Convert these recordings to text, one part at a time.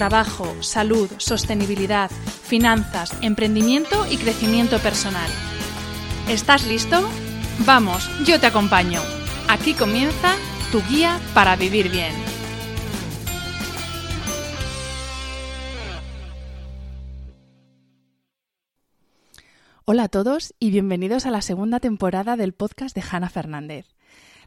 trabajo, salud, sostenibilidad, finanzas, emprendimiento y crecimiento personal. ¿Estás listo? Vamos, yo te acompaño. Aquí comienza tu guía para vivir bien. Hola a todos y bienvenidos a la segunda temporada del podcast de Hanna Fernández.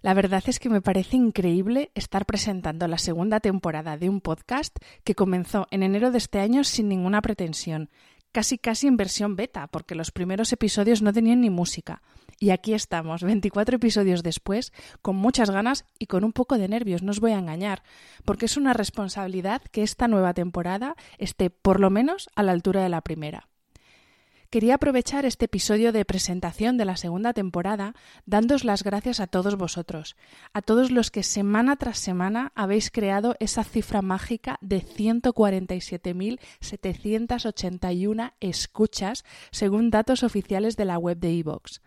La verdad es que me parece increíble estar presentando la segunda temporada de un podcast que comenzó en enero de este año sin ninguna pretensión, casi casi en versión beta, porque los primeros episodios no tenían ni música. Y aquí estamos, 24 episodios después, con muchas ganas y con un poco de nervios, no os voy a engañar, porque es una responsabilidad que esta nueva temporada esté por lo menos a la altura de la primera. Quería aprovechar este episodio de presentación de la segunda temporada dándos las gracias a todos vosotros, a todos los que semana tras semana habéis creado esa cifra mágica de 147.781 escuchas según datos oficiales de la web de iVoox.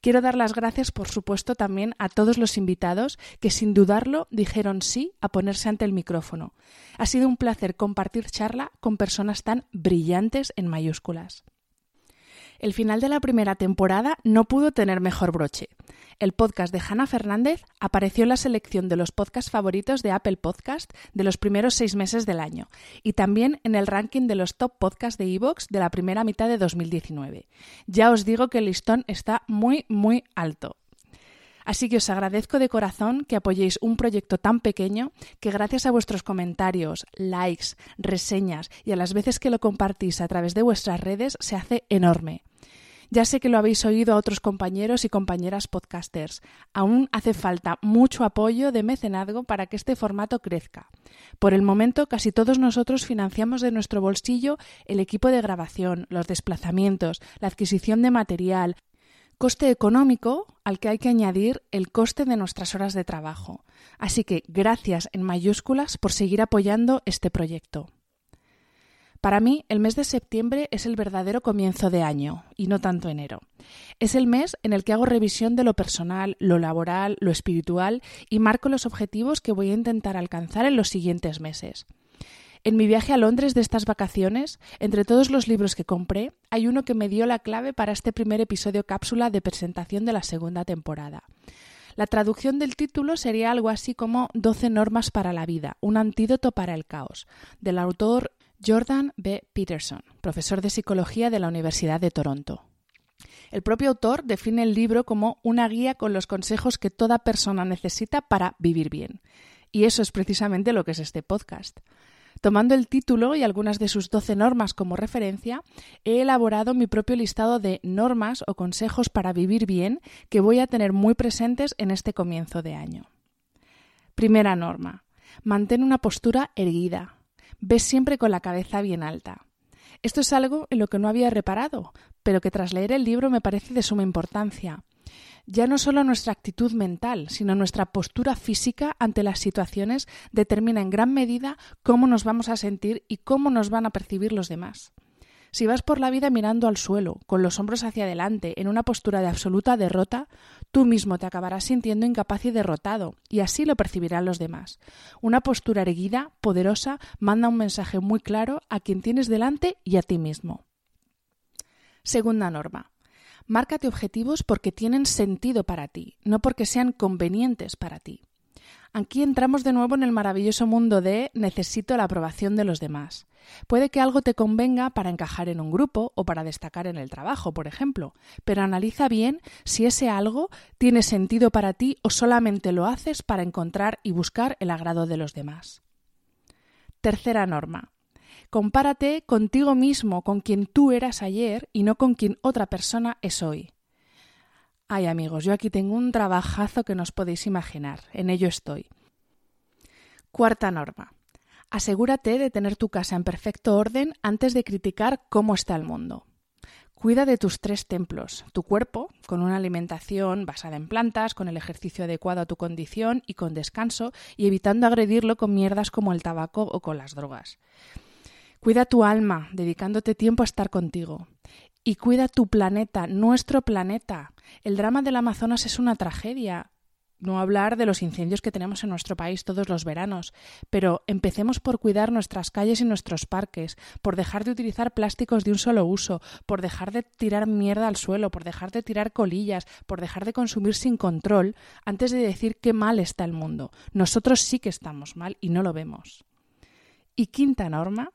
Quiero dar las gracias, por supuesto, también a todos los invitados que, sin dudarlo, dijeron sí a ponerse ante el micrófono. Ha sido un placer compartir charla con personas tan brillantes en mayúsculas. El final de la primera temporada no pudo tener mejor broche. El podcast de Hanna Fernández apareció en la selección de los podcasts favoritos de Apple Podcast de los primeros seis meses del año y también en el ranking de los top podcasts de Evox de la primera mitad de 2019. Ya os digo que el listón está muy, muy alto. Así que os agradezco de corazón que apoyéis un proyecto tan pequeño que gracias a vuestros comentarios, likes, reseñas y a las veces que lo compartís a través de vuestras redes se hace enorme. Ya sé que lo habéis oído a otros compañeros y compañeras podcasters. Aún hace falta mucho apoyo de mecenazgo para que este formato crezca. Por el momento, casi todos nosotros financiamos de nuestro bolsillo el equipo de grabación, los desplazamientos, la adquisición de material, coste económico al que hay que añadir el coste de nuestras horas de trabajo. Así que gracias en mayúsculas por seguir apoyando este proyecto. Para mí, el mes de septiembre es el verdadero comienzo de año, y no tanto enero. Es el mes en el que hago revisión de lo personal, lo laboral, lo espiritual y marco los objetivos que voy a intentar alcanzar en los siguientes meses. En mi viaje a Londres de estas vacaciones, entre todos los libros que compré, hay uno que me dio la clave para este primer episodio cápsula de presentación de la segunda temporada. La traducción del título sería algo así como 12 normas para la vida, un antídoto para el caos, del autor Jordan B. Peterson, profesor de psicología de la Universidad de Toronto. El propio autor define el libro como una guía con los consejos que toda persona necesita para vivir bien. Y eso es precisamente lo que es este podcast. Tomando el título y algunas de sus doce normas como referencia, he elaborado mi propio listado de normas o consejos para vivir bien que voy a tener muy presentes en este comienzo de año. Primera norma. Mantén una postura erguida, ves siempre con la cabeza bien alta. Esto es algo en lo que no había reparado, pero que tras leer el libro me parece de suma importancia. Ya no solo nuestra actitud mental, sino nuestra postura física ante las situaciones determina en gran medida cómo nos vamos a sentir y cómo nos van a percibir los demás. Si vas por la vida mirando al suelo, con los hombros hacia adelante, en una postura de absoluta derrota, tú mismo te acabarás sintiendo incapaz y derrotado, y así lo percibirán los demás. Una postura erguida, poderosa, manda un mensaje muy claro a quien tienes delante y a ti mismo. Segunda norma. Márcate objetivos porque tienen sentido para ti, no porque sean convenientes para ti. Aquí entramos de nuevo en el maravilloso mundo de necesito la aprobación de los demás. Puede que algo te convenga para encajar en un grupo o para destacar en el trabajo, por ejemplo, pero analiza bien si ese algo tiene sentido para ti o solamente lo haces para encontrar y buscar el agrado de los demás. Tercera norma. Compárate contigo mismo, con quien tú eras ayer y no con quien otra persona es hoy. Ay amigos, yo aquí tengo un trabajazo que no os podéis imaginar, en ello estoy. Cuarta norma. Asegúrate de tener tu casa en perfecto orden antes de criticar cómo está el mundo. Cuida de tus tres templos, tu cuerpo, con una alimentación basada en plantas, con el ejercicio adecuado a tu condición y con descanso, y evitando agredirlo con mierdas como el tabaco o con las drogas. Cuida tu alma, dedicándote tiempo a estar contigo. Y cuida tu planeta, nuestro planeta. El drama del Amazonas es una tragedia no hablar de los incendios que tenemos en nuestro país todos los veranos, pero empecemos por cuidar nuestras calles y nuestros parques, por dejar de utilizar plásticos de un solo uso, por dejar de tirar mierda al suelo, por dejar de tirar colillas, por dejar de consumir sin control, antes de decir qué mal está el mundo. Nosotros sí que estamos mal y no lo vemos. Y quinta norma,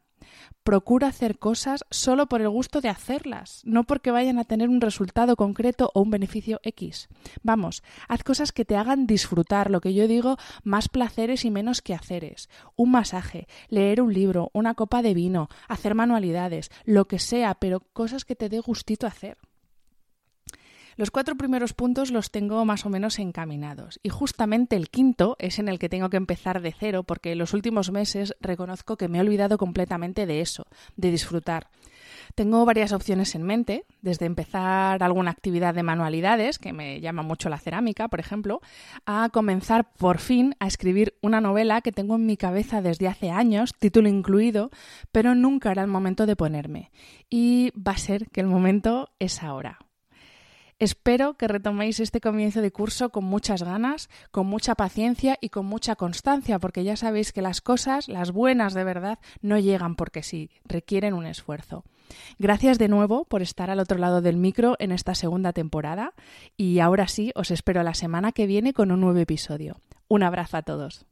Procura hacer cosas solo por el gusto de hacerlas, no porque vayan a tener un resultado concreto o un beneficio X. Vamos, haz cosas que te hagan disfrutar, lo que yo digo, más placeres y menos que haceres. Un masaje, leer un libro, una copa de vino, hacer manualidades, lo que sea, pero cosas que te dé gustito hacer. Los cuatro primeros puntos los tengo más o menos encaminados y justamente el quinto es en el que tengo que empezar de cero porque en los últimos meses reconozco que me he olvidado completamente de eso, de disfrutar. Tengo varias opciones en mente, desde empezar alguna actividad de manualidades, que me llama mucho la cerámica, por ejemplo, a comenzar por fin a escribir una novela que tengo en mi cabeza desde hace años, título incluido, pero nunca era el momento de ponerme. Y va a ser que el momento es ahora. Espero que retoméis este comienzo de curso con muchas ganas, con mucha paciencia y con mucha constancia, porque ya sabéis que las cosas, las buenas de verdad, no llegan porque sí, requieren un esfuerzo. Gracias de nuevo por estar al otro lado del micro en esta segunda temporada y ahora sí os espero la semana que viene con un nuevo episodio. Un abrazo a todos.